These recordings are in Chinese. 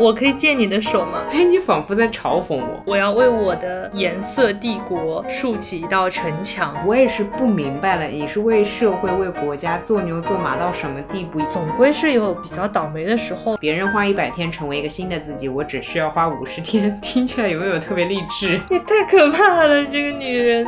我可以借你的手吗？哎，你仿佛在嘲讽我。我要为我的颜色帝国竖起一道城墙。我也是不明白了，你是为社会、为国家做牛做马到什么地步？总归是有比较倒霉的时候。别人花一百天成为一个新的自己，我只需要花五十天。听起来有没有特别励志？你太可怕了，这个女人。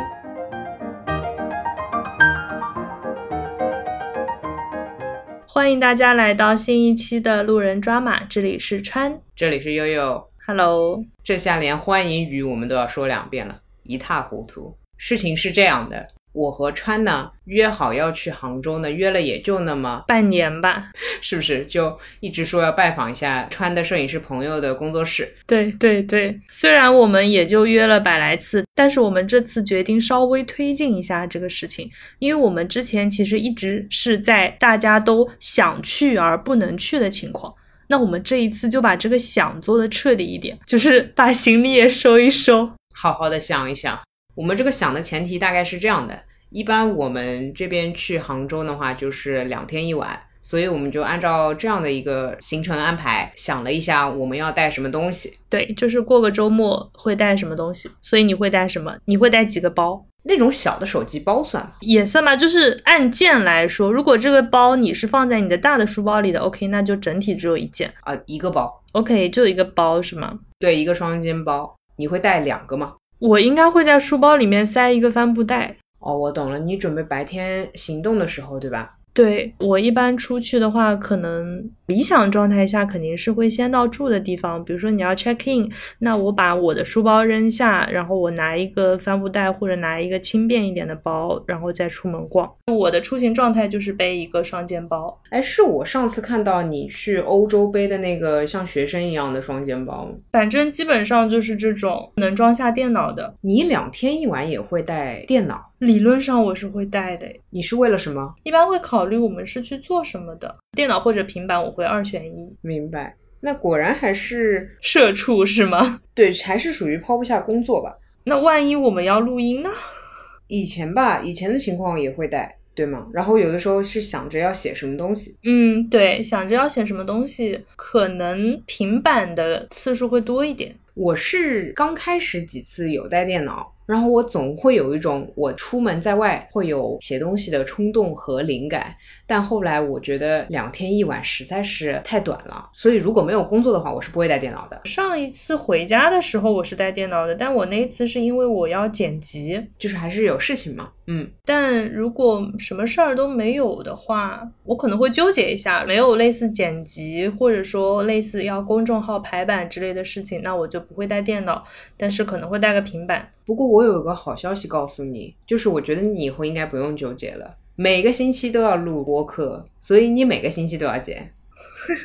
欢迎大家来到新一期的路人抓马，这里是川，这里是悠悠，Hello，这下连欢迎语我们都要说两遍了，一塌糊涂。事情是这样的。我和川呢约好要去杭州呢，约了也就那么半年吧，是不是？就一直说要拜访一下川的摄影师朋友的工作室。对对对，虽然我们也就约了百来次，但是我们这次决定稍微推进一下这个事情，因为我们之前其实一直是在大家都想去而不能去的情况，那我们这一次就把这个想做的彻底一点，就是把行李也收一收，好好的想一想。我们这个想的前提大概是这样的：一般我们这边去杭州的话，就是两天一晚，所以我们就按照这样的一个行程安排，想了一下我们要带什么东西。对，就是过个周末会带什么东西。所以你会带什么？你会带几个包？那种小的手机包算吗？也算吧。就是按件来说，如果这个包你是放在你的大的书包里的，OK，那就整体只有一件啊，一个包。OK，就一个包是吗？对，一个双肩包。你会带两个吗？我应该会在书包里面塞一个帆布袋。哦，我懂了，你准备白天行动的时候，对吧？对我一般出去的话，可能理想状态下肯定是会先到住的地方。比如说你要 check in，那我把我的书包扔下，然后我拿一个帆布袋或者拿一个轻便一点的包，然后再出门逛。我的出行状态就是背一个双肩包。哎，是我上次看到你去欧洲背的那个像学生一样的双肩包。反正基本上就是这种能装下电脑的。你两天一晚也会带电脑？理论上我是会带的，你是为了什么？一般会考虑我们是去做什么的，电脑或者平板，我会二选一。明白，那果然还是 社畜是吗？对，还是属于抛不下工作吧。那万一我们要录音呢？以前吧，以前的情况也会带，对吗？然后有的时候是想着要写什么东西，嗯，对，想着要写什么东西，可能平板的次数会多一点。我是刚开始几次有带电脑。然后我总会有一种我出门在外会有写东西的冲动和灵感，但后来我觉得两天一晚实在是太短了，所以如果没有工作的话，我是不会带电脑的。上一次回家的时候我是带电脑的，但我那一次是因为我要剪辑，就是还是有事情嘛。嗯，但如果什么事儿都没有的话，我可能会纠结一下，没有类似剪辑或者说类似要公众号排版之类的事情，那我就不会带电脑，但是可能会带个平板。不过我有个好消息告诉你，就是我觉得你以后应该不用纠结了。每个星期都要录播客，所以你每个星期都要剪。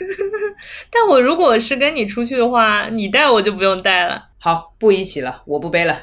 但我如果是跟你出去的话，你带我就不用带了。好，不一起了，我不背了，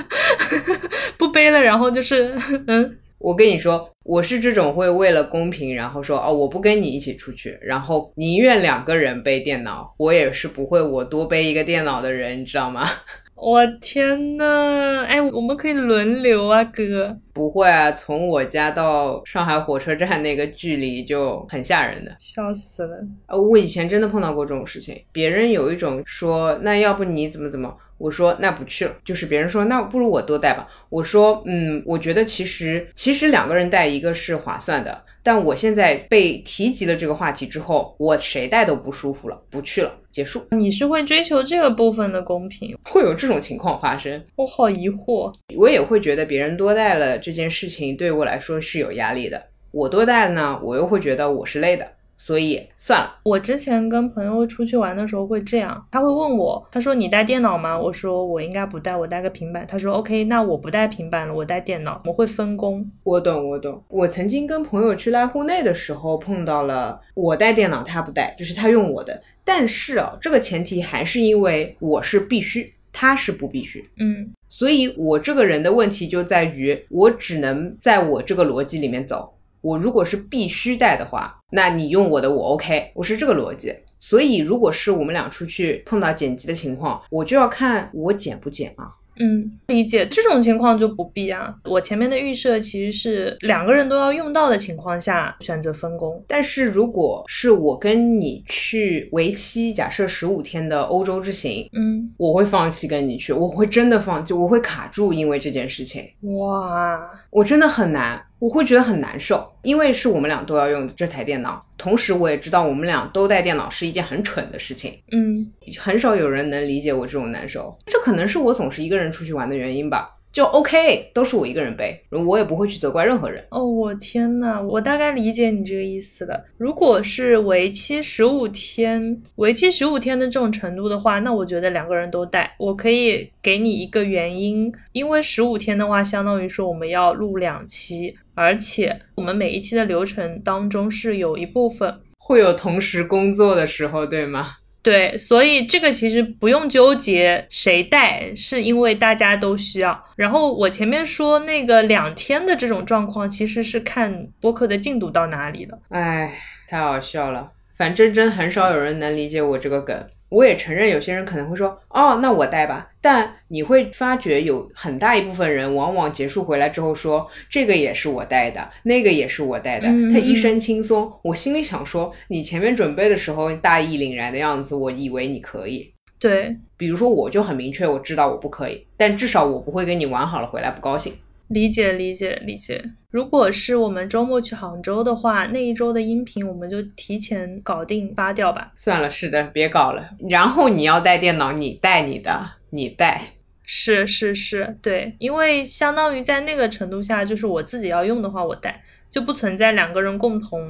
不背了。然后就是，嗯，我跟你说，我是这种会为了公平，然后说哦，我不跟你一起出去，然后宁愿两个人背电脑，我也是不会我多背一个电脑的人，你知道吗？我天呐，哎，我们可以轮流啊，哥。不会啊，从我家到上海火车站那个距离就很吓人的，笑死了。呃，我以前真的碰到过这种事情，别人有一种说，那要不你怎么怎么。我说那不去了，就是别人说那不如我多带吧。我说嗯，我觉得其实其实两个人带一个是划算的，但我现在被提及了这个话题之后，我谁带都不舒服了，不去了，结束。你是会追求这个部分的公平？会有这种情况发生？我好疑惑。我也会觉得别人多带了这件事情对我来说是有压力的，我多带了呢，我又会觉得我是累的。所以算了。我之前跟朋友出去玩的时候会这样，他会问我，他说你带电脑吗？我说我应该不带，我带个平板。他说 OK，那我不带平板了，我带电脑。我会分工。我懂，我懂。我曾经跟朋友去濑户内的时候碰到了，我带电脑，他不带，就是他用我的。但是啊，这个前提还是因为我是必须，他是不必须。嗯，所以我这个人的问题就在于，我只能在我这个逻辑里面走。我如果是必须带的话，那你用我的我 OK，我是这个逻辑。所以如果是我们俩出去碰到剪辑的情况，我就要看我剪不剪啊。嗯，理解这种情况就不必啊。我前面的预设其实是两个人都要用到的情况下选择分工。但是如果是我跟你去为期假设十五天的欧洲之行，嗯，我会放弃跟你去，我会真的放弃，我会卡住，因为这件事情，哇，我真的很难，我会觉得很难受，因为是我们俩都要用这台电脑，同时我也知道我们俩都带电脑是一件很蠢的事情，嗯，很少有人能理解我这种难受，这可能是我总是一个人出去玩的原因吧。就 OK，都是我一个人背，我也不会去责怪任何人。哦，我天呐，我大概理解你这个意思了。如果是为期十五天，为期十五天的这种程度的话，那我觉得两个人都带。我可以给你一个原因，因为十五天的话，相当于说我们要录两期，而且我们每一期的流程当中是有一部分会有同时工作的时候，对吗？对，所以这个其实不用纠结谁带，是因为大家都需要。然后我前面说那个两天的这种状况，其实是看播客的进度到哪里了。哎，太好笑了，反正真很少有人能理解我这个梗。我也承认，有些人可能会说：“哦，那我带吧。”但你会发觉，有很大一部分人往往结束回来之后说：“这个也是我带的，那个也是我带的。”他一身轻松。我心里想说：“你前面准备的时候大义凛然的样子，我以为你可以。”对，比如说我就很明确，我知道我不可以，但至少我不会跟你玩好了回来不高兴。理解理解理解。如果是我们周末去杭州的话，那一周的音频我们就提前搞定发掉吧。算了，是的，别搞了。然后你要带电脑，你带你的，你带。是是是，对，因为相当于在那个程度下，就是我自己要用的话，我带。就不存在两个人共同。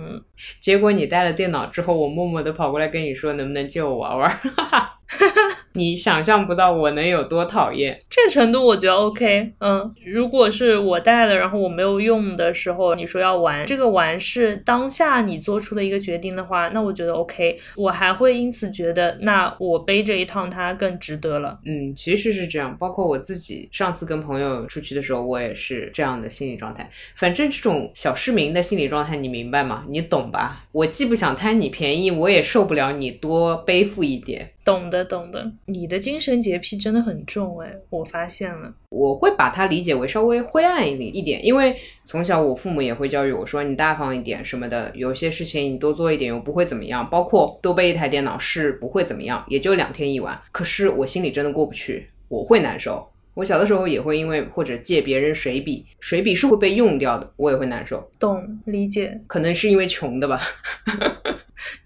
结果你带了电脑之后，我默默的跑过来跟你说，能不能借我玩玩？你想象不到我能有多讨厌。这个程度我觉得 OK。嗯，如果是我带了，然后我没有用的时候，你说要玩，这个玩是当下你做出的一个决定的话，那我觉得 OK。我还会因此觉得，那我背这一趟它更值得了。嗯，其实是这样。包括我自己上次跟朋友出去的时候，我也是这样的心理状态。反正这种小市民的心理状态，你明白吗？你懂吧？我既不想贪你便宜，我也受不了你多背负一点。懂的，懂的。你的精神洁癖真的很重哎，我发现了。我会把它理解为稍微灰暗一点一点，因为从小我父母也会教育我说，你大方一点什么的，有些事情你多做一点又不会怎么样，包括多备一台电脑是不会怎么样，也就两天一晚。可是我心里真的过不去，我会难受。我小的时候也会因为或者借别人水笔，水笔是会被用掉的，我也会难受。懂，理解。可能是因为穷的吧。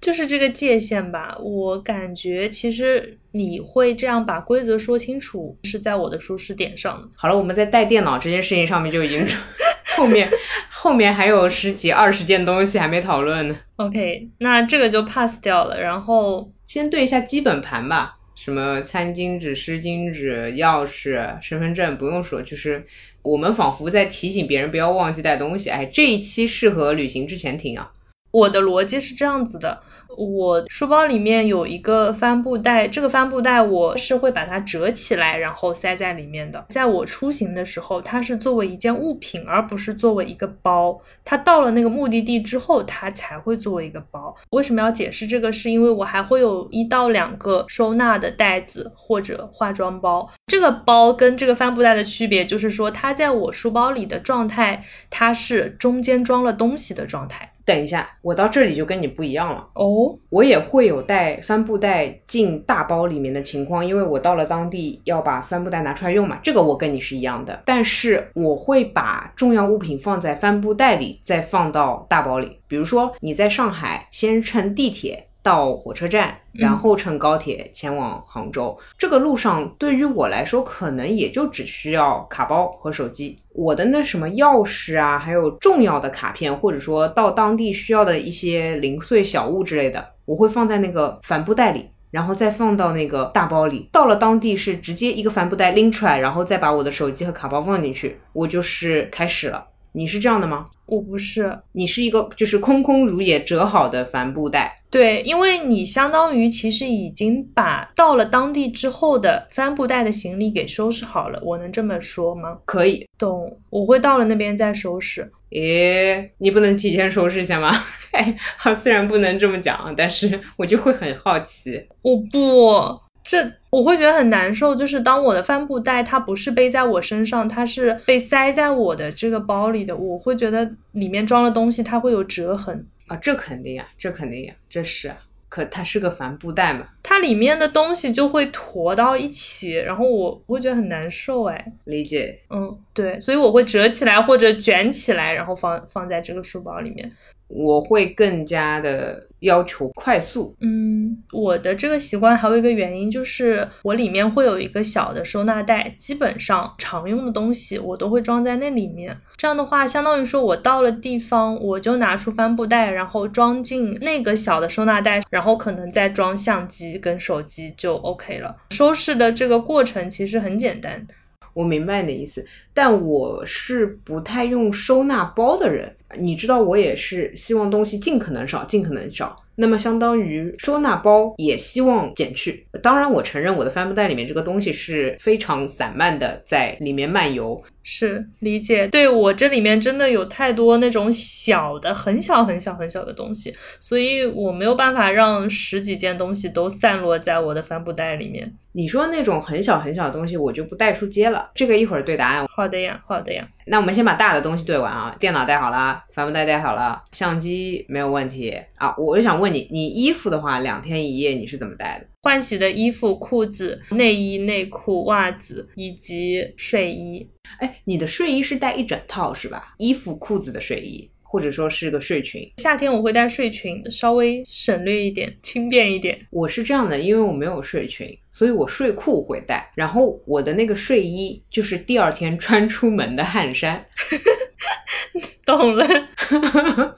就是这个界限吧，我感觉其实你会这样把规则说清楚，是在我的舒适点上的。好了，我们在带电脑这件事情上面就已经 后面后面还有十几二十件东西还没讨论呢。OK，那这个就 pass 掉了。然后先对一下基本盘吧，什么餐巾纸、湿巾纸、钥匙、身份证，不用说，就是我们仿佛在提醒别人不要忘记带东西。哎，这一期适合旅行之前听啊。我的逻辑是这样子的。我书包里面有一个帆布袋，这个帆布袋我是会把它折起来，然后塞在里面的。在我出行的时候，它是作为一件物品，而不是作为一个包。它到了那个目的地之后，它才会作为一个包。为什么要解释这个？是因为我还会有一到两个收纳的袋子或者化妆包。这个包跟这个帆布袋的区别就是说，它在我书包里的状态，它是中间装了东西的状态。等一下，我到这里就跟你不一样了哦。我也会有带帆布袋进大包里面的情况，因为我到了当地要把帆布袋拿出来用嘛。这个我跟你是一样的，但是我会把重要物品放在帆布袋里，再放到大包里。比如说你在上海先乘地铁。到火车站，然后乘高铁前往杭州。这个路上对于我来说，可能也就只需要卡包和手机。我的那什么钥匙啊，还有重要的卡片，或者说到当地需要的一些零碎小物之类的，我会放在那个帆布袋里，然后再放到那个大包里。到了当地是直接一个帆布袋拎出来，然后再把我的手机和卡包放进去，我就是开始了。你是这样的吗？我不是，你是一个就是空空如也折好的帆布袋。对，因为你相当于其实已经把到了当地之后的帆布袋的行李给收拾好了，我能这么说吗？可以，懂。我会到了那边再收拾。诶，你不能提前收拾一下吗？哎，虽然不能这么讲，但是我就会很好奇。我不，这我会觉得很难受，就是当我的帆布袋它不是背在我身上，它是被塞在我的这个包里的，我会觉得里面装了东西，它会有折痕。啊，这肯定呀，这肯定呀，这是啊。可它是个帆布袋嘛，它里面的东西就会坨到一起，然后我我会觉得很难受哎。理解，嗯，对，所以我会折起来或者卷起来，然后放放在这个书包里面。我会更加的要求快速。嗯，我的这个习惯还有一个原因就是我里面会有一个小的收纳袋，基本上常用的东西我都会装在那里面。这样的话，相当于说我到了地方，我就拿出帆布袋，然后装进那个小的收纳袋，然后可能再装相机跟手机就 OK 了。收拾的这个过程其实很简单。我明白你的意思，但我是不太用收纳包的人。你知道，我也是希望东西尽可能少，尽可能少。那么相当于收纳包也希望减去。当然，我承认我的帆布袋里面这个东西是非常散漫的，在里面漫游。是理解，对我这里面真的有太多那种小的、很小、很小、很小的东西，所以我没有办法让十几件东西都散落在我的帆布袋里面。你说那种很小很小的东西，我就不带出街了。这个一会儿对答案。好的呀，好的呀。那我们先把大的东西对完啊，电脑带好了，帆布袋带好了，相机没有问题啊。我就想问你，你衣服的话，两天一夜你是怎么带的？换洗的衣服、裤子、内衣、内裤、袜子以及睡衣。哎，你的睡衣是带一整套是吧？衣服、裤子的睡衣，或者说是个睡裙。夏天我会带睡裙，稍微省略一点，轻便一点。我是这样的，因为我没有睡裙，所以我睡裤会带。然后我的那个睡衣就是第二天穿出门的汗衫。懂了。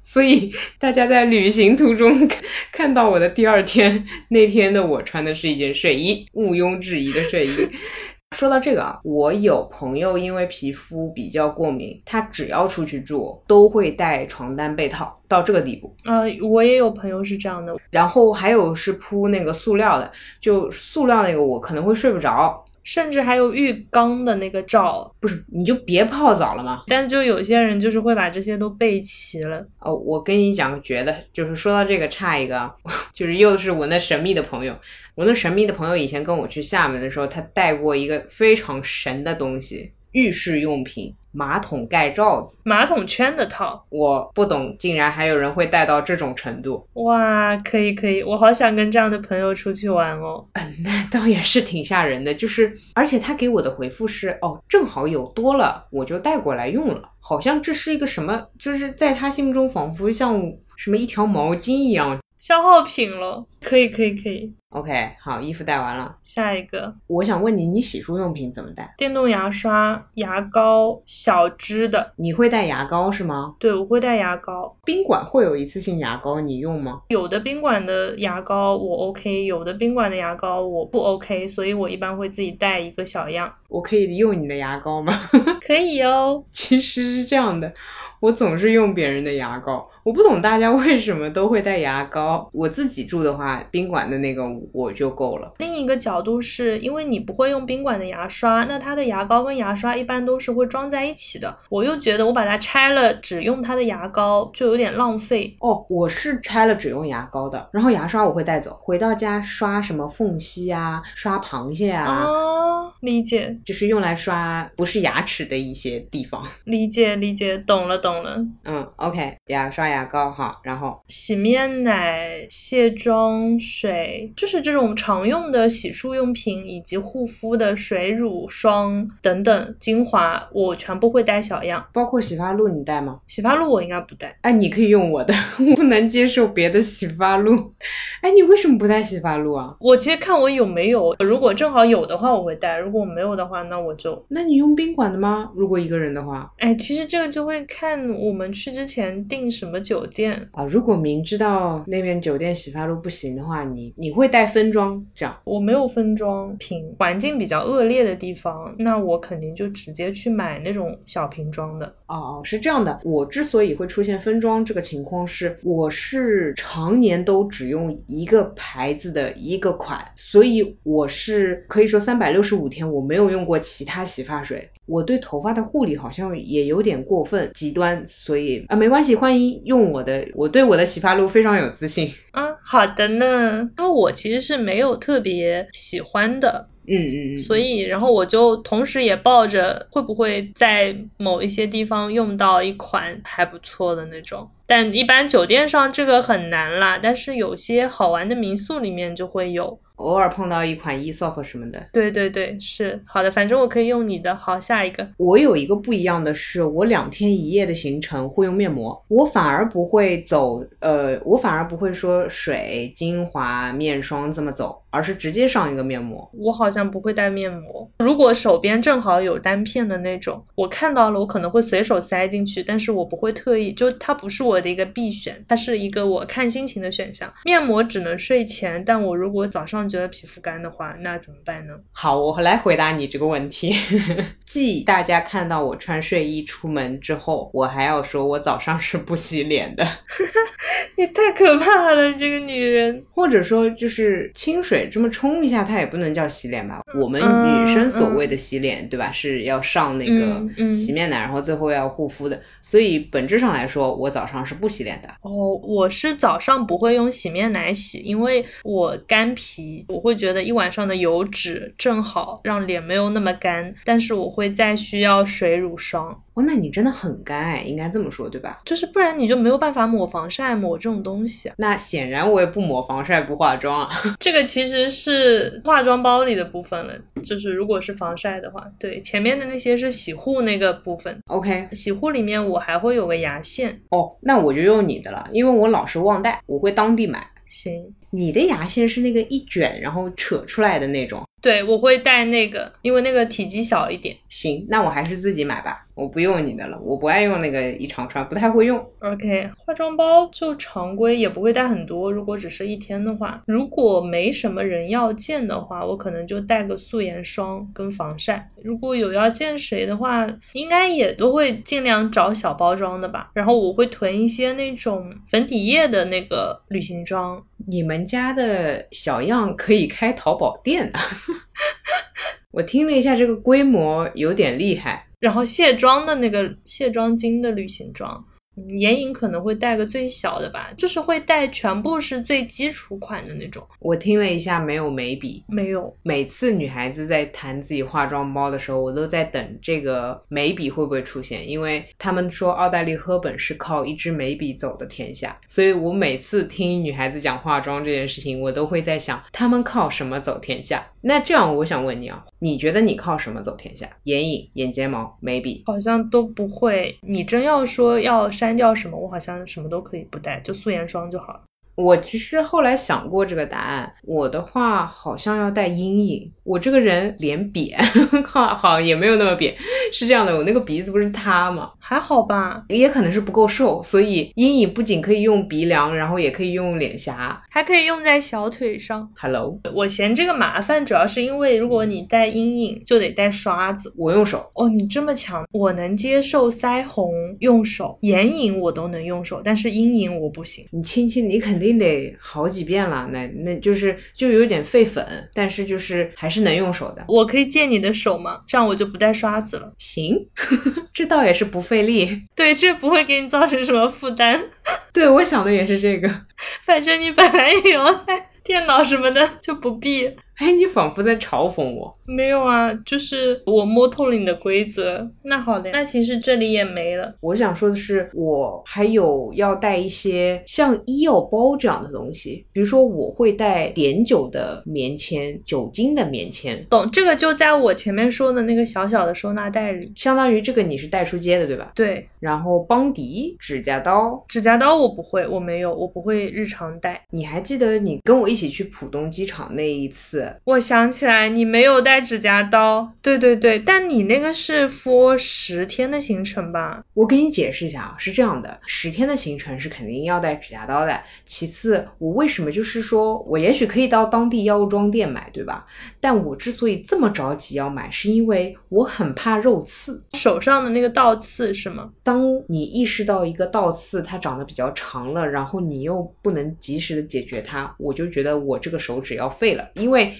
所以大家在旅行途中看到我的第二天，那天的我穿的是一件睡衣，毋庸置疑的睡衣。说到这个啊，我有朋友因为皮肤比较过敏，他只要出去住都会带床单被套，到这个地步。嗯，我也有朋友是这样的。然后还有是铺那个塑料的，就塑料那个我可能会睡不着。甚至还有浴缸的那个罩，不是你就别泡澡了吗？但就有些人就是会把这些都备齐了。哦，我跟你讲个绝的，就是说到这个差一个，就是又是我那神秘的朋友。我那神秘的朋友以前跟我去厦门的时候，他带过一个非常神的东西。浴室用品，马桶盖罩子，马桶圈的套，我不懂，竟然还有人会带到这种程度。哇，可以可以，我好想跟这样的朋友出去玩哦。嗯，那倒也是挺吓人的，就是而且他给我的回复是，哦，正好有多了，我就带过来用了。好像这是一个什么，就是在他心目中仿佛像什么一条毛巾一样。消耗品了，可以可以可以，OK，好，衣服带完了，下一个，我想问你，你洗漱用品怎么带？电动牙刷、牙膏，小支的，你会带牙膏是吗？对，我会带牙膏。宾馆会有一次性牙膏，你用吗？有的宾馆的牙膏我 OK，有的宾馆的牙膏我不 OK，所以我一般会自己带一个小样。我可以用你的牙膏吗？可以哦。其实是这样的。我总是用别人的牙膏，我不懂大家为什么都会带牙膏。我自己住的话，宾馆的那个我就够了。另一个角度是因为你不会用宾馆的牙刷，那它的牙膏跟牙刷一般都是会装在一起的。我又觉得我把它拆了，只用它的牙膏就有点浪费。哦，我是拆了只用牙膏的，然后牙刷我会带走，回到家刷什么缝隙啊，刷螃蟹啊。哦，理解，就是用来刷不是牙齿的一些地方。理解理解，懂了懂。懂了，嗯，OK，牙刷、牙膏哈，然后洗面奶、卸妆水，就是这种常用的洗漱用品，以及护肤的水乳霜等等精华，我全部会带小样。包括洗发露，你带吗？洗发露我应该不带。哎，你可以用我的，我不能接受别的洗发露。哎，你为什么不带洗发露啊？我其实看我有没有，如果正好有的话我会带，如果没有的话，那我就……那你用宾馆的吗？如果一个人的话？哎，其实这个就会看。我们去之前订什么酒店啊？如果明知道那边酒店洗发露不行的话，你你会带分装这样？我没有分装瓶，环境比较恶劣的地方，那我肯定就直接去买那种小瓶装的。哦哦，是这样的。我之所以会出现分装这个情况，是我是常年都只用一个牌子的一个款，所以我是可以说三百六十五天我没有用过其他洗发水。我对头发的护理好像也有点过分极端，所以啊，没关系，欢迎用我的，我对我的洗发露非常有自信。啊，好的呢，因为我其实是没有特别喜欢的，嗯嗯嗯，所以然后我就同时也抱着会不会在某一些地方用到一款还不错的那种，但一般酒店上这个很难啦，但是有些好玩的民宿里面就会有。偶尔碰到一款 Esop 什么的。对对对，是好的，反正我可以用你的。好，下一个。我有一个不一样的是，我两天一夜的行程会用面膜，我反而不会走，呃，我反而不会说水、精华、面霜这么走，而是直接上一个面膜。我好像不会带面膜，如果手边正好有单片的那种，我看到了，我可能会随手塞进去，但是我不会特意，就它不是我的一个必选，它是一个我看心情的选项。面膜只能睡前，但我如果早上觉得皮肤干的话，那怎么办呢？好，我来回答你这个问题。继大家看到我穿睡衣出门之后，我还要说我早上是不洗脸的，你太可怕了，你这个女人。或者说就是清水这么冲一下，它也不能叫洗脸吧？我们女生所谓的洗脸，对吧？是要上那个洗面奶，然后最后要护肤的。所以本质上来说，我早上是不洗脸的。哦，我是早上不会用洗面奶洗，因为我干皮，我会觉得一晚上的油脂正好让脸没有那么干，但是我会再需要水乳霜，哦，那你真的很干哎，应该这么说对吧？就是不然你就没有办法抹防晒抹这种东西。那显然我也不抹防晒不化妆啊。这个其实是化妆包里的部分了，就是如果是防晒的话，对，前面的那些是洗护那个部分。OK，洗护里面我还会有个牙线，哦，那我就用你的了，因为我老是忘带，我会当地买。行，你的牙线是那个一卷然后扯出来的那种。对我会带那个，因为那个体积小一点。行，那我还是自己买吧，我不用你的了，我不爱用那个一长串，不太会用。OK，化妆包就常规，也不会带很多。如果只是一天的话，如果没什么人要见的话，我可能就带个素颜霜跟防晒。如果有要见谁的话，应该也都会尽量找小包装的吧。然后我会囤一些那种粉底液的那个旅行装。你们家的小样可以开淘宝店啊！我听了一下，这个规模有点厉害。然后卸妆的那个卸妆巾的旅行装，嗯眼影可能会带个最小的吧，就是会带全部是最基础款的那种。我听了一下，没有眉笔。没有，每次女孩子在谈自己化妆包的时候，我都在等这个眉笔会不会出现，因为他们说奥黛丽·赫本是靠一支眉笔走的天下，所以我每次听女孩子讲化妆这件事情，我都会在想，她们靠什么走天下？那这样，我想问你啊，你觉得你靠什么走天下？眼影、眼睫毛、眉笔？好像都不会。你真要说要删掉什么，我好像什么都可以不带，就素颜霜就好了。我其实后来想过这个答案，我的话好像要带阴影。我这个人脸扁，好好也没有那么扁，是这样的，我那个鼻子不是塌吗？还好吧，也可能是不够瘦，所以阴影不仅可以用鼻梁，然后也可以用脸颊。还可以用在小腿上。Hello，我嫌这个麻烦，主要是因为如果你带阴影，就得带刷子。我用手，哦，你这么强，我能接受腮红用手，眼影我都能用手，但是阴影我不行。你亲亲，你肯定得好几遍了，那那就是就有点费粉，但是就是还是能用手的。我可以借你的手吗？这样我就不带刷子了。行，这倒也是不费力。对，这不会给你造成什么负担。对，我想的也是这个。反正你本来也要带电脑什么的，就不必。哎，你仿佛在嘲讽我。没有啊，就是我摸透了你的规则。那好的，那其实这里也没了。我想说的是，我还有要带一些像医药包这样的东西，比如说我会带碘酒的棉签、酒精的棉签，懂，这个就在我前面说的那个小小的收纳袋里。相当于这个你是带出街的，对吧？对，然后邦迪、指甲刀，指甲刀我不会，我没有，我不会日常带。你还记得你跟我一起去浦东机场那一次？我想起来，你没有带指甲刀。对对对，但你那个是 for 十天的行程吧？我给你解释一下啊，是这样的，十天的行程是肯定要带指甲刀的。其次，我为什么就是说我也许可以到当地药妆店买，对吧？但我之所以这么着急要买，是因为我很怕肉刺。手上的那个倒刺是吗？当你意识到一个倒刺它长得比较长了，然后你又不能及时的解决它，我就觉得我这个手指要废了，因为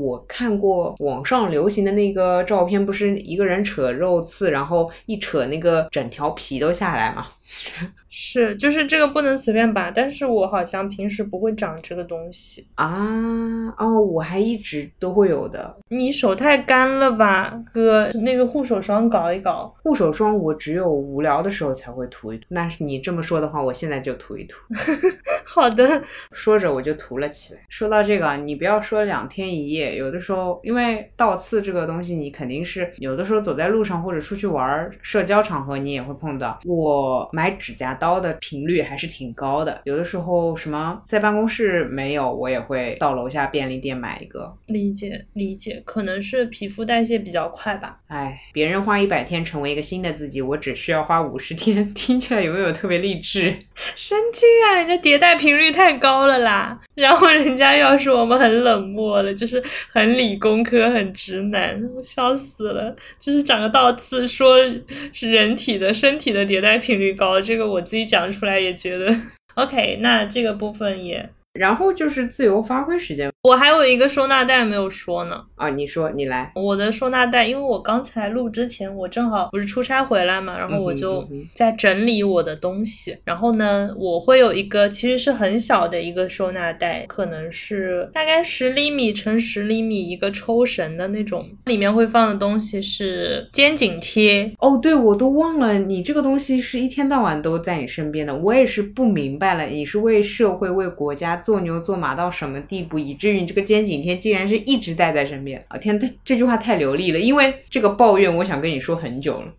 我看过网上流行的那个照片，不是一个人扯肉刺，然后一扯那个整条皮都下来吗？是，就是这个不能随便拔，但是我好像平时不会长这个东西啊。哦，我还一直都会有的。你手太干了吧，哥？那个护手霜搞一搞。护手霜我只有无聊的时候才会涂一涂。那是你这么说的话，我现在就涂一涂。好的，说着我就涂了起来。说到这个，你不要说两天一夜，有的时候因为倒刺这个东西，你肯定是有的时候走在路上或者出去玩，社交场合你也会碰到。我买指甲。刀的频率还是挺高的，有的时候什么在办公室没有，我也会到楼下便利店买一个。理解理解，可能是皮肤代谢比较快吧。哎，别人花一百天成为一个新的自己，我只需要花五十天，听起来有没有特别励志？神经啊！人家迭代频率太高了啦，然后人家又要说我们很冷漠了，就是很理工科、很直男，我笑死了。就是长个倒刺，说是人体的身体的迭代频率高，这个我。自己讲出来也觉得 OK，那这个部分也。然后就是自由发挥时间，我还有一个收纳袋没有说呢。啊，你说你来，我的收纳袋，因为我刚才录之前，我正好不是出差回来嘛，然后我就在整理我的东西。然后呢，我会有一个其实是很小的一个收纳袋，可能是大概十厘米乘十厘米一个抽绳的那种，里面会放的东西是肩颈贴。哦，对，我都忘了，你这个东西是一天到晚都在你身边的，我也是不明白了，你是为社会为国家。做牛做马到什么地步，以至于你这个肩颈贴竟然是一直带在身边啊！天，这句话太流利了，因为这个抱怨我想跟你说很久了，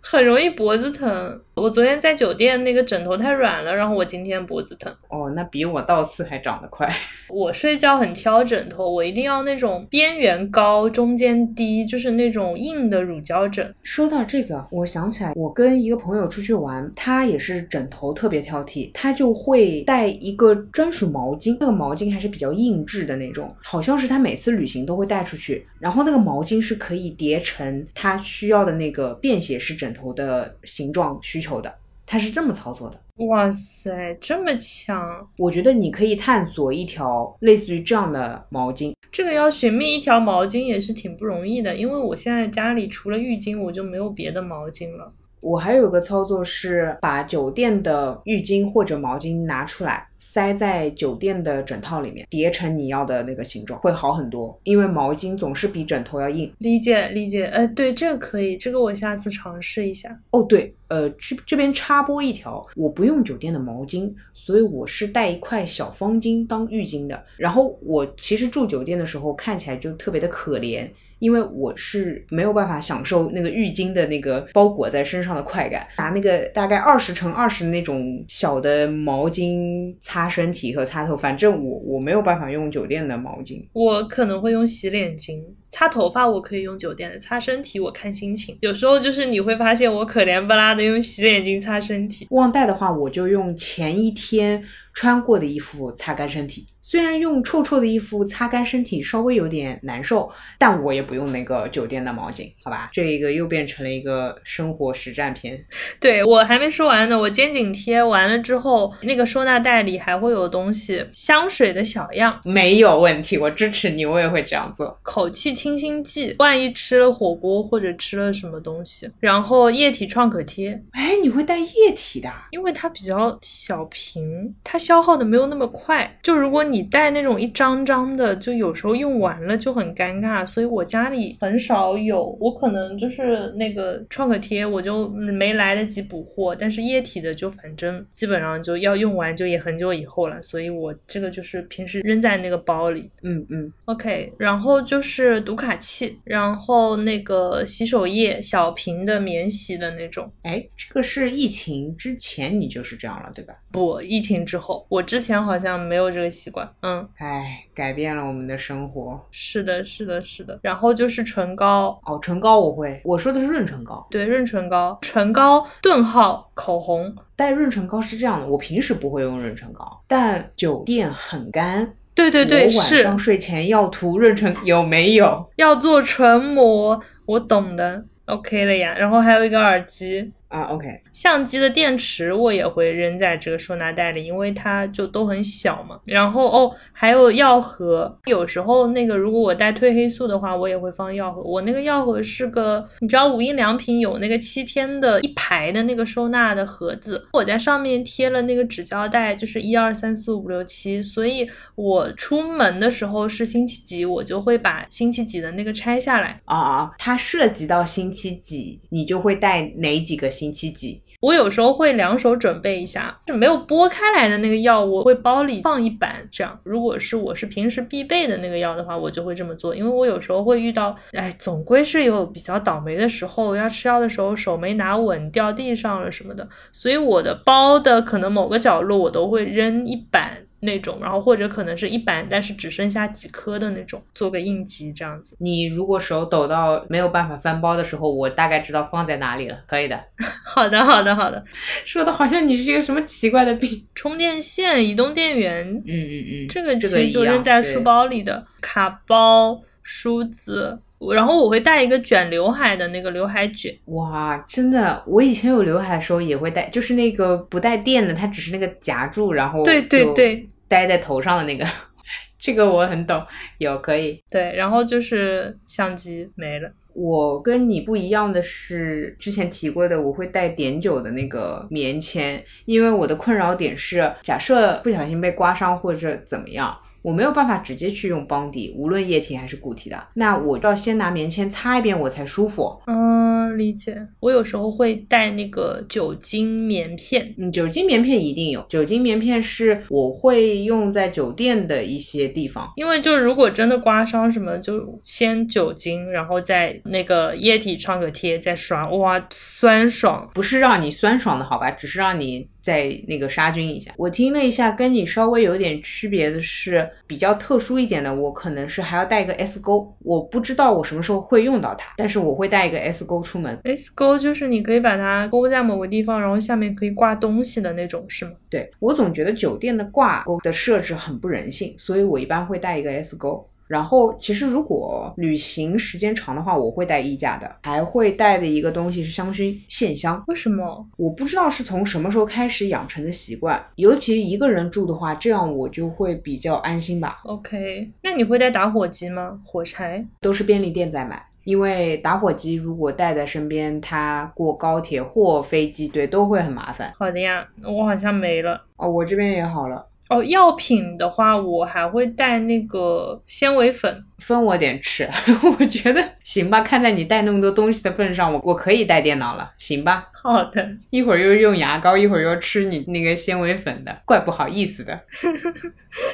很容易脖子疼。我昨天在酒店那个枕头太软了，然后我今天脖子疼。哦，那比我倒刺还长得快。我睡觉很挑枕头，我一定要那种边缘高、中间低，就是那种硬的乳胶枕。说到这个，我想起来，我跟一个朋友出去玩，他也是枕头特别挑剔，他就会带一个专属毛巾，那个毛巾还是比较硬质的那种，好像是他每次旅行都会带出去。然后那个毛巾是可以叠成他需要的那个便携式枕头的形状需求的，他是这么操作的。哇塞，这么强！我觉得你可以探索一条类似于这样的毛巾。这个要寻觅一条毛巾也是挺不容易的，因为我现在家里除了浴巾，我就没有别的毛巾了。我还有个操作是把酒店的浴巾或者毛巾拿出来。塞在酒店的枕套里面，叠成你要的那个形状，会好很多。因为毛巾总是比枕头要硬。理解理解，呃，对，这个可以，这个我下次尝试一下。哦，对，呃，这这边插播一条，我不用酒店的毛巾，所以我是带一块小方巾当浴巾的。然后我其实住酒店的时候看起来就特别的可怜。因为我是没有办法享受那个浴巾的那个包裹在身上的快感，拿那个大概二十乘二十那种小的毛巾擦身体和擦头，反正我我没有办法用酒店的毛巾，我可能会用洗脸巾。擦头发我可以用酒店的，擦身体我看心情。有时候就是你会发现我可怜巴拉的用洗脸巾擦身体，忘带的话我就用前一天穿过的衣服擦干身体。虽然用臭臭的衣服擦干身体稍微有点难受，但我也不用那个酒店的毛巾，好吧？这一个又变成了一个生活实战篇。对我还没说完呢，我肩颈贴完了之后，那个收纳袋里还会有东西，香水的小样没有问题，我支持你，我也会这样做。口气清新剂，万一吃了火锅或者吃了什么东西，然后液体创可贴。哎，你会带液体的？因为它比较小瓶，它消耗的没有那么快。就如果你你带那种一张张的，就有时候用完了就很尴尬，所以我家里很少有。我可能就是那个创可贴，我就没来得及补货。但是液体的就反正基本上就要用完，就也很久以后了。所以我这个就是平时扔在那个包里。嗯嗯，OK。然后就是读卡器，然后那个洗手液，小瓶的免洗的那种。哎，这个是疫情之前你就是这样了，对吧？不，疫情之后，我之前好像没有这个习惯。嗯，哎，改变了我们的生活。是的，是的，是的。然后就是唇膏哦，唇膏我会，我说的是润唇膏。对，润唇膏，唇膏顿号口红。带润唇膏是这样的，我平时不会用润唇膏，但酒店很干。对对对，是。晚上睡前要涂润唇，有没有？要做唇膜，我懂的。OK 了呀。然后还有一个耳机。啊，OK，相机的电池我也会扔在这个收纳袋里，因为它就都很小嘛。然后哦，还有药盒，有时候那个如果我带褪黑素的话，我也会放药盒。我那个药盒是个，你知道无印良品有那个七天的一排的那个收纳的盒子，我在上面贴了那个纸胶带，就是一二三四五六七，所以我出门的时候是星期几，我就会把星期几的那个拆下来。啊啊，它涉及到星期几，你就会带哪几个星期几？我有时候会两手准备一下，就没有剥开来的那个药，我会包里放一板，这样。如果是我是平时必备的那个药的话，我就会这么做，因为我有时候会遇到，哎，总归是有比较倒霉的时候，要吃药的时候手没拿稳掉地上了什么的，所以我的包的可能某个角落我都会扔一板。那种，然后或者可能是一板，但是只剩下几颗的那种，做个应急这样子。你如果手抖到没有办法翻包的时候，我大概知道放在哪里了，可以的。好的，好的，好的。说的好像你是一个什么奇怪的病。充电线、移动电源，嗯嗯嗯，这个这个其实就扔在书包里的。卡包、梳子，然后我会带一个卷刘海的那个刘海卷。哇，真的，我以前有刘海的时候也会带，就是那个不带电的，它只是那个夹住，然后对对对。戴在头上的那个，这个我很懂，有可以。对，然后就是相机没了。我跟你不一样的是，之前提过的，我会带碘酒的那个棉签，因为我的困扰点是，假设不小心被刮伤或者怎么样，我没有办法直接去用邦迪，无论液体还是固体的，那我要先拿棉签擦一遍我才舒服。嗯。理解，我有时候会带那个酒精棉片，嗯，酒精棉片一定有。酒精棉片是我会用在酒店的一些地方，因为就如果真的刮伤什么，就先酒精，然后再那个液体创可贴再刷，哇，酸爽，不是让你酸爽的好吧，只是让你。再那个杀菌一下。我听了一下，跟你稍微有点区别的是，比较特殊一点的，我可能是还要带一个 S 钩。我不知道我什么时候会用到它，但是我会带一个 S 钩出门。S 钩就是你可以把它勾在某个地方，然后下面可以挂东西的那种，是吗？对我总觉得酒店的挂钩的设置很不人性，所以我一般会带一个 S 钩。然后，其实如果旅行时间长的话，我会带衣架的，还会带的一个东西是香薰线香。为什么？我不知道是从什么时候开始养成的习惯，尤其一个人住的话，这样我就会比较安心吧。OK，那你会带打火机吗？火柴都是便利店在买，因为打火机如果带在身边，它过高铁或飞机，对，都会很麻烦。好的呀，我好像没了。哦，我这边也好了。哦，药品的话，我还会带那个纤维粉，分我点吃。我觉得行吧，看在你带那么多东西的份上，我我可以带电脑了，行吧？好的，一会儿又用牙膏，一会儿又吃你那个纤维粉的，怪不好意思的。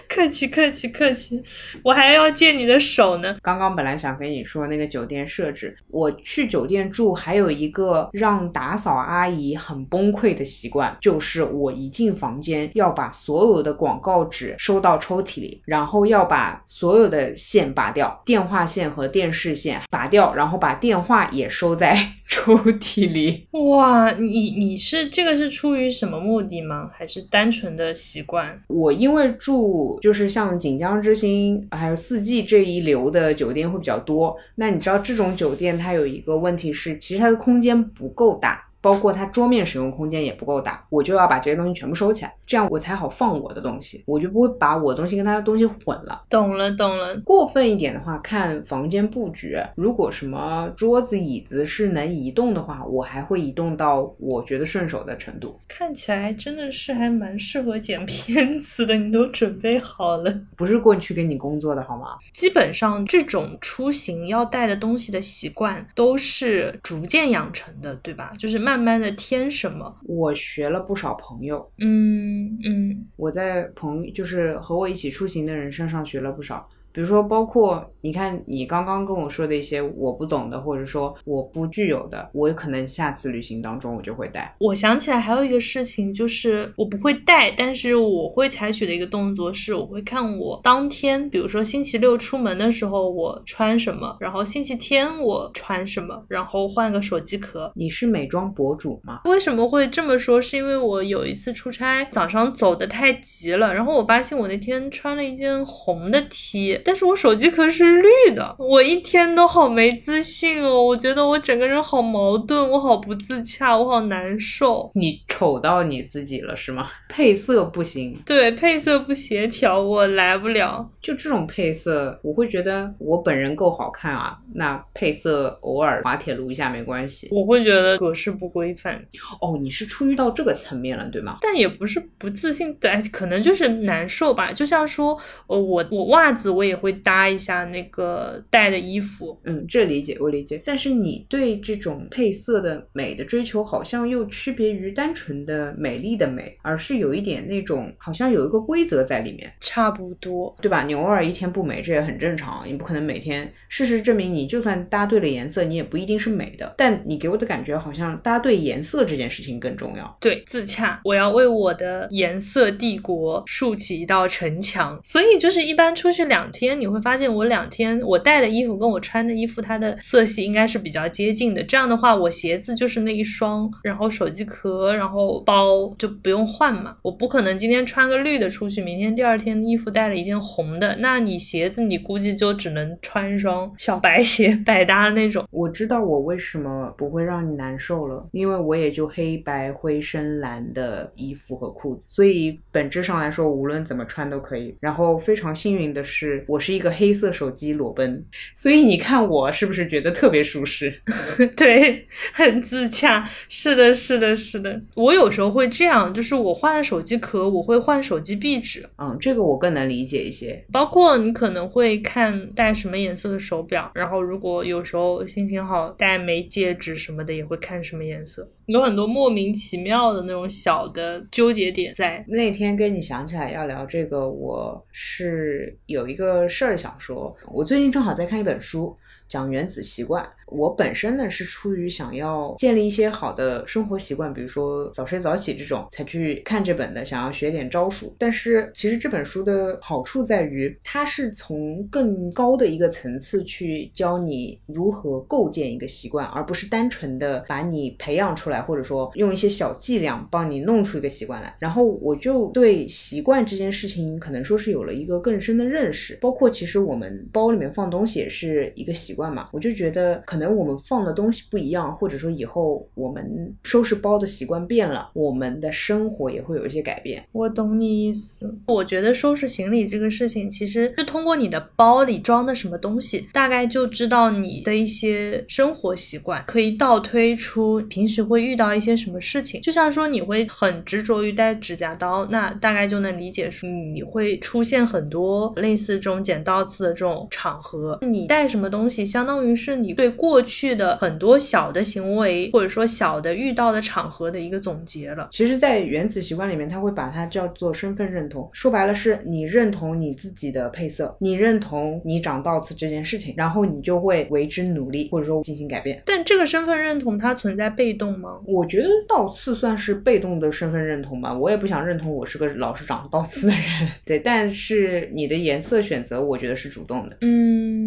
客气客气客气，我还要借你的手呢。刚刚本来想跟你说那个酒店设置，我去酒店住还有一个让打扫阿姨很崩溃的习惯，就是我一进房间要把所有的广告纸收到抽屉里，然后要把所有的线拔掉，电话线和电视线拔掉，然后把电话也收在 抽屉里。哇，你你是这个是出于什么目的吗？还是单纯的习惯？我因为住。就是像锦江之星还有四季这一流的酒店会比较多。那你知道这种酒店它有一个问题是，其实它的空间不够大。包括它桌面使用空间也不够大，我就要把这些东西全部收起来，这样我才好放我的东西，我就不会把我的东西跟他的东西混了。懂了，懂了。过分一点的话，看房间布局，如果什么桌子椅子是能移动的话，我还会移动到我觉得顺手的程度。看起来真的是还蛮适合剪片子的，你都准备好了？不是过去跟你工作的好吗？基本上这种出行要带的东西的习惯都是逐渐养成的，对吧？就是慢。慢慢的添什么？我学了不少朋友，嗯嗯，我在朋就是和我一起出行的人身上学了不少。比如说，包括你看你刚刚跟我说的一些我不懂的，或者说我不具有的，我可能下次旅行当中我就会带。我想起来还有一个事情，就是我不会带，但是我会采取的一个动作是，我会看我当天，比如说星期六出门的时候我穿什么，然后星期天我穿什么，然后换个手机壳。你是美妆博主吗？为什么会这么说？是因为我有一次出差，早上走的太急了，然后我发现我那天穿了一件红的 T。但是我手机壳是绿的，我一天都好没自信哦，我觉得我整个人好矛盾，我好不自洽，我好难受。你丑到你自己了是吗？配色不行，对，配色不协调，我来不了。就这种配色，我会觉得我本人够好看啊，那配色偶尔滑铁卢一下没关系。我会觉得格式不规范。哦，你是出于到这个层面了，对吗？但也不是不自信，对，可能就是难受吧。就像说，呃，我我袜子我也会搭一下那个带的衣服，嗯，这理解我理解。但是你对这种配色的美的追求，好像又区别于单纯的美丽的美，而是有一点那种好像有一个规则在里面，差不多，对吧？你偶尔一天不美，这也很正常，你不可能每天。事实证明，你就算搭对了颜色，你也不一定是美的。但你给我的感觉好像搭对颜色这件事情更重要。对，自洽，我要为我的颜色帝国竖起一道城墙。所以就是一般出去两天，天你会发现我两天我带的衣服跟我穿的衣服，它的色系应该是比较接近的。这样的话，我鞋子就是那一双，然后手机壳，然后包就不用换嘛。我不可能今天穿个绿的出去，明天第二天衣服带了一件红的，那你鞋子你估计就只能穿一双小白鞋百搭那种。我知道我为什么不会让你难受了，因为我也就黑白灰深蓝的衣服和裤子，所以本质上来说，无论怎么穿都可以。然后非常幸运的是，我是一个黑色手机裸奔，所以你看我是不是觉得特别舒适？对，很自洽。是的，是的，是的。我有时候会这样，就是我换了手机壳，我会换手机壁纸。嗯，这个我更能理解一些。包括你可能会看戴什么颜色的手表，然后如果有时候心情好，戴枚戒指什么的，也会看什么颜色。有很多莫名其妙的那种小的纠结点在。那天跟你想起来要聊这个，我是有一个事儿想说。我最近正好在看一本书，讲原子习惯。我本身呢是出于想要建立一些好的生活习惯，比如说早睡早起这种，才去看这本的，想要学点招数。但是其实这本书的好处在于，它是从更高的一个层次去教你如何构建一个习惯，而不是单纯的把你培养出来，或者说用一些小伎俩帮你弄出一个习惯来。然后我就对习惯这件事情，可能说是有了一个更深的认识。包括其实我们包里面放东西也是一个习惯嘛，我就觉得可能。可能我们放的东西不一样，或者说以后我们收拾包的习惯变了，我们的生活也会有一些改变。我懂你意思。我觉得收拾行李这个事情，其实是通过你的包里装的什么东西，大概就知道你的一些生活习惯，可以倒推出平时会遇到一些什么事情。就像说你会很执着于带指甲刀，那大概就能理解说你会出现很多类似这种剪刀刺的这种场合。你带什么东西，相当于是你对过。去的很多小的行为，或者说小的遇到的场合的一个总结了。其实，在原子习惯里面，他会把它叫做身份认同。说白了，是你认同你自己的配色，你认同你长倒刺这件事情，然后你就会为之努力，或者说进行改变。但这个身份认同它存在被动吗？我觉得倒刺算是被动的身份认同吧。我也不想认同我是个老是长倒刺的人。对，但是你的颜色选择，我觉得是主动的。嗯嗯，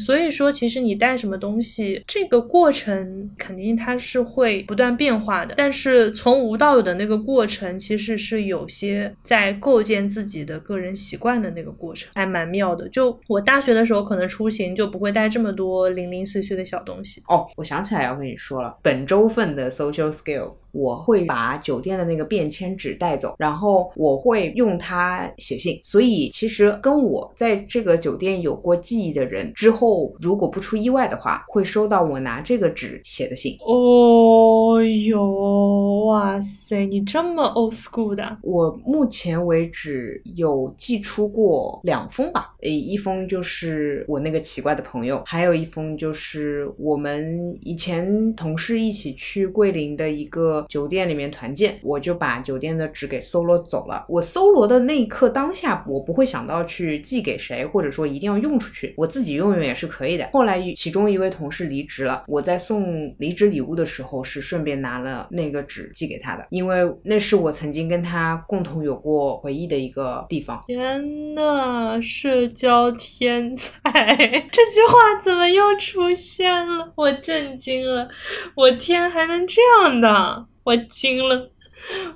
所以说，其实你带什么东西。这个过程肯定它是会不断变化的，但是从无到有的那个过程，其实是有些在构建自己的个人习惯的那个过程，还蛮妙的。就我大学的时候，可能出行就不会带这么多零零碎碎的小东西。哦，我想起来要跟你说了，本周份的 social skill。我会把酒店的那个便签纸带走，然后我会用它写信。所以其实跟我在这个酒店有过记忆的人，之后如果不出意外的话，会收到我拿这个纸写的信。哦哟，哇塞，你这么 old school 的！我目前为止有寄出过两封吧，诶，一封就是我那个奇怪的朋友，还有一封就是我们以前同事一起去桂林的一个。酒店里面团建，我就把酒店的纸给搜罗走了。我搜罗的那一刻当下，我不会想到去寄给谁，或者说一定要用出去，我自己用用也是可以的。后来其中一位同事离职了，我在送离职礼物的时候，是顺便拿了那个纸寄给他的，因为那是我曾经跟他共同有过回忆的一个地方。天呐，社交天才，这句话怎么又出现了？我震惊了，我天，还能这样的？我惊了，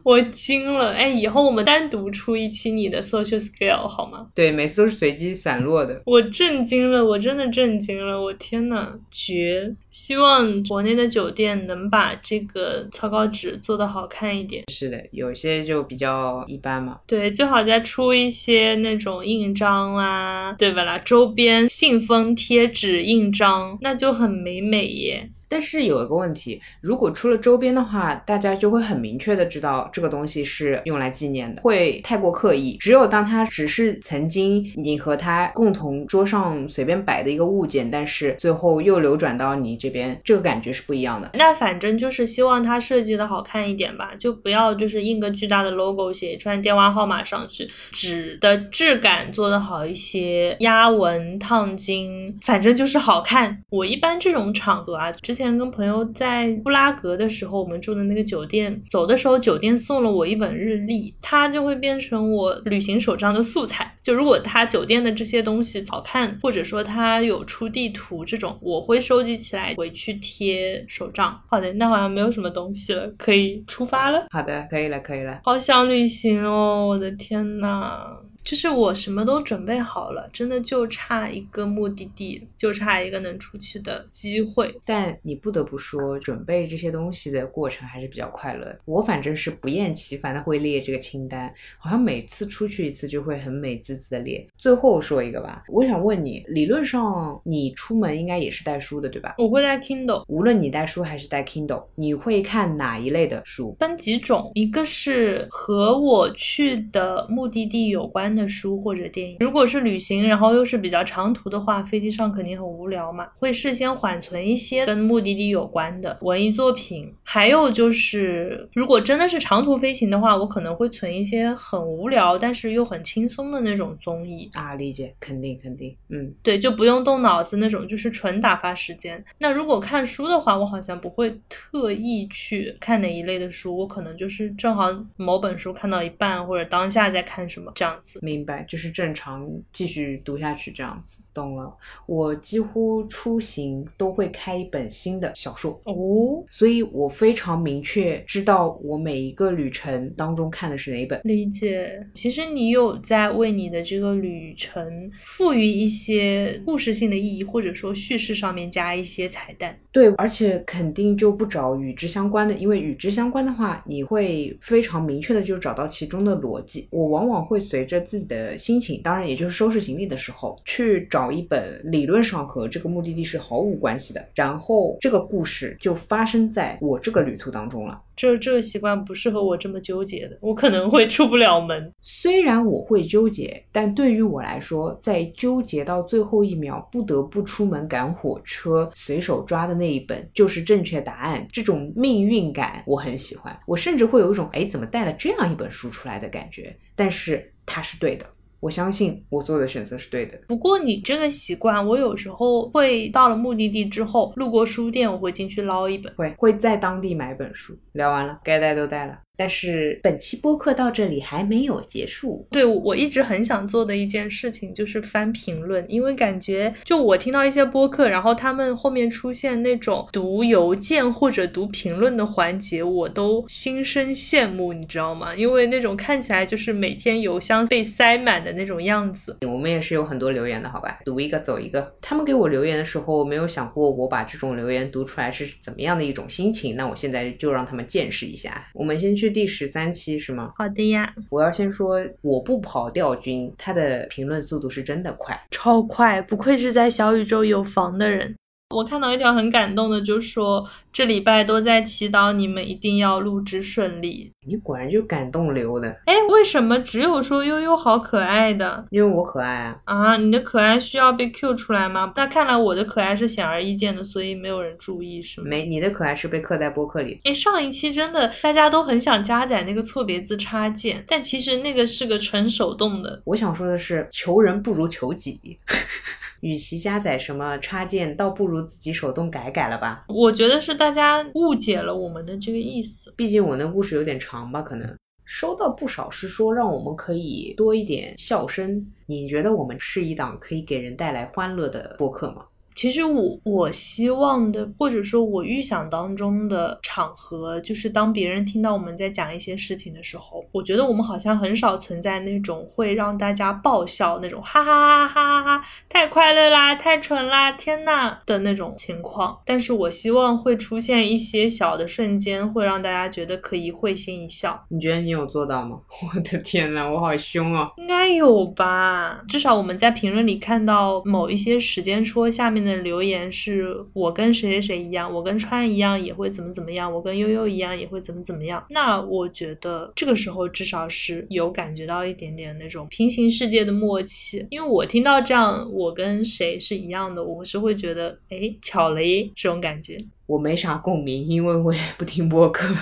我惊了，哎，以后我们单独出一期你的 social skill 好吗？对，每次都是随机散落的。我震惊了，我真的震惊了，我天呐，绝！希望国内的酒店能把这个草稿纸做得好看一点。是的，有些就比较一般嘛。对，最好再出一些那种印章啊，对吧啦？周边信封、贴纸、印章，那就很美美耶。但是有一个问题，如果出了周边的话，大家就会很明确的知道这个东西是用来纪念的，会太过刻意。只有当它只是曾经你和他共同桌上随便摆的一个物件，但是最后又流转到你这边，这个感觉是不一样的。那反正就是希望它设计的好看一点吧，就不要就是印个巨大的 logo，写一串电话号码上去，纸的质感做得好一些，压纹、烫金，反正就是好看。我一般这种场合啊，之前。之前跟朋友在布拉格的时候，我们住的那个酒店，走的时候酒店送了我一本日历，它就会变成我旅行手账的素材。就如果它酒店的这些东西好看，或者说它有出地图这种，我会收集起来回去贴手账。好的，那好像没有什么东西了，可以出发了。好的，可以了，可以了。好想旅行哦，我的天呐！就是我什么都准备好了，真的就差一个目的地，就差一个能出去的机会。但你不得不说，准备这些东西的过程还是比较快乐的。我反正是不厌其烦的会列这个清单，好像每次出去一次就会很美滋滋的列。最后说一个吧，我想问你，理论上你出门应该也是带书的，对吧？我会带 Kindle，无论你带书还是带 Kindle，你会看哪一类的书？分几种，一个是和我去的目的地有关。的书或者电影，如果是旅行，然后又是比较长途的话，飞机上肯定很无聊嘛，会事先缓存一些跟目的地有关的文艺作品。还有就是，如果真的是长途飞行的话，我可能会存一些很无聊但是又很轻松的那种综艺啊，理解，肯定肯定，嗯，对，就不用动脑子那种，就是纯打发时间。那如果看书的话，我好像不会特意去看哪一类的书，我可能就是正好某本书看到一半，或者当下在看什么这样子。明白，就是正常继续读下去这样子，懂了。我几乎出行都会开一本新的小说哦，所以我非常明确知道我每一个旅程当中看的是哪一本。理解，其实你有在为你的这个旅程赋予一些故事性的意义，或者说叙事上面加一些彩蛋。对，而且肯定就不找与之相关的，因为与之相关的话，你会非常明确的就找到其中的逻辑。我往往会随着。自己的心情，当然也就是收拾行李的时候，去找一本理论上和这个目的地是毫无关系的，然后这个故事就发生在我这个旅途当中了。这这个习惯不适合我这么纠结的，我可能会出不了门。虽然我会纠结，但对于我来说，在纠结到最后一秒不得不出门赶火车，随手抓的那一本就是正确答案。这种命运感我很喜欢，我甚至会有一种哎怎么带了这样一本书出来的感觉。但是。它是对的。我相信我做的选择是对的。不过你这个习惯，我有时候会到了目的地之后，路过书店，我会进去捞一本，会会在当地买本书。聊完了，该带都带了。但是本期播客到这里还没有结束。对我一直很想做的一件事情就是翻评论，因为感觉就我听到一些播客，然后他们后面出现那种读邮件或者读评论的环节，我都心生羡慕，你知道吗？因为那种看起来就是每天邮箱被塞满的。那种样子，我们也是有很多留言的，好吧？读一个走一个。他们给我留言的时候，没有想过我把这种留言读出来是怎么样的一种心情。那我现在就让他们见识一下。我们先去第十三期是吗？好的呀。我要先说，我不跑调君，他的评论速度是真的快，超快，不愧是在小宇宙有房的人。我看到一条很感动的，就说这礼拜都在祈祷你们一定要录制顺利。你果然就感动流的。哎，为什么只有说悠悠好可爱的？因为我可爱啊。啊，你的可爱需要被 Q 出来吗？那看来我的可爱是显而易见的，所以没有人注意是吗？没，你的可爱是被刻在播客里。哎，上一期真的大家都很想加载那个错别字插件，但其实那个是个纯手动的。我想说的是，求人不如求己。与其加载什么插件，倒不如自己手动改改了吧。我觉得是大家误解了我们的这个意思。毕竟我那故事有点长吧，可能收到不少是说让我们可以多一点笑声。你觉得我们是一档可以给人带来欢乐的播客吗？其实我我希望的，或者说我预想当中的场合，就是当别人听到我们在讲一些事情的时候，我觉得我们好像很少存在那种会让大家爆笑那种哈哈哈哈哈哈，太快乐啦，太蠢啦，天呐的那种情况。但是我希望会出现一些小的瞬间，会让大家觉得可以会心一笑。你觉得你有做到吗？我的天呐，我好凶哦！应该有吧，至少我们在评论里看到某一些时间戳下面的留言，是我跟谁谁谁一样，我跟川一样也会怎么怎么样，我跟悠悠一样也会怎么怎么样。那我觉得这个时候至少是有感觉到一点点那种平行世界的默契，因为我听到这样，我跟谁是一样的，我是会觉得哎巧了耶这种感觉。我没啥共鸣，因为我也不听播客。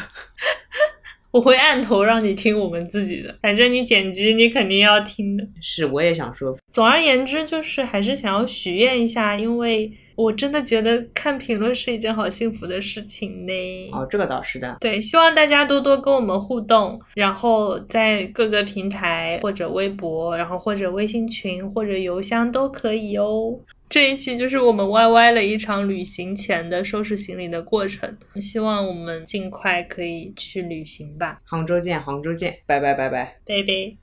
我会按头让你听我们自己的，反正你剪辑你肯定要听的。是，我也想说。总而言之，就是还是想要许愿一下，因为我真的觉得看评论是一件好幸福的事情呢。哦，这个倒是的。对，希望大家多多跟我们互动，然后在各个平台或者微博，然后或者微信群或者邮箱都可以哦。这一期就是我们 YY 了一场旅行前的收拾行李的过程，希望我们尽快可以去旅行吧。杭州见，杭州见，拜拜拜拜，拜拜。